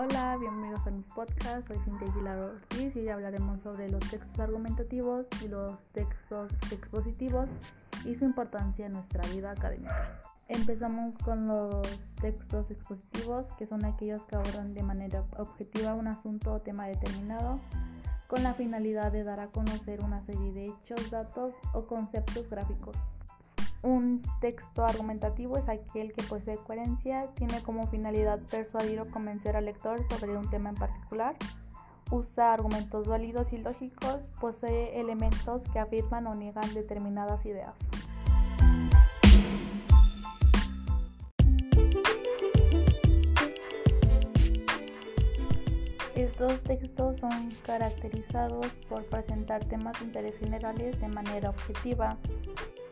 Hola, bienvenidos a mi podcast. Soy Cintia Aguilar Ortiz y hoy hablaremos sobre los textos argumentativos y los textos expositivos y su importancia en nuestra vida académica. Empezamos con los textos expositivos, que son aquellos que abordan de manera objetiva un asunto o tema determinado con la finalidad de dar a conocer una serie de hechos, datos o conceptos gráficos. Un texto argumentativo es aquel que posee coherencia, tiene como finalidad persuadir o convencer al lector sobre un tema en particular, usa argumentos válidos y lógicos, posee elementos que afirman o niegan determinadas ideas. Estos textos son caracterizados por presentar temas de interés generales de manera objetiva,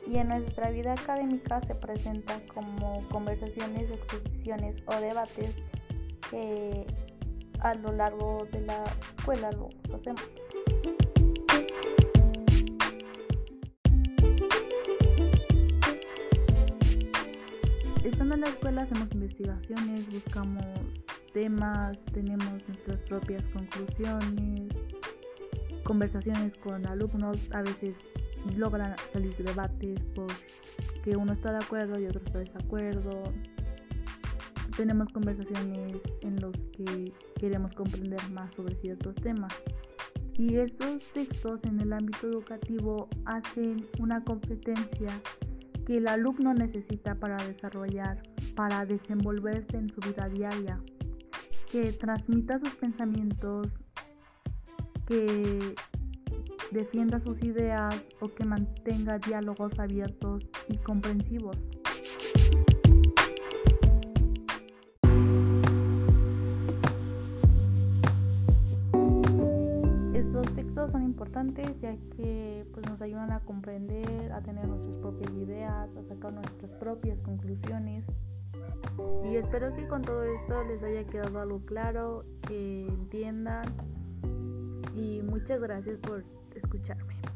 y en nuestra vida académica se presenta como conversaciones, exposiciones o debates que a lo largo de la escuela lo hacemos. Estando en la escuela hacemos investigaciones, buscamos temas, tenemos nuestras propias conclusiones, conversaciones con alumnos, a veces logran salir debates porque uno está de acuerdo y otro está de desacuerdo. Tenemos conversaciones en los que queremos comprender más sobre ciertos temas. Y estos textos en el ámbito educativo hacen una competencia que el alumno necesita para desarrollar, para desenvolverse en su vida diaria, que transmita sus pensamientos, que defienda sus ideas o que mantenga diálogos abiertos y comprensivos. Estos textos son importantes ya que pues, nos ayudan a comprender, a tener nuestras propias ideas, a sacar nuestras propias conclusiones. Y espero que con todo esto les haya quedado algo claro, que entiendan. Y muchas gracias por escucharme.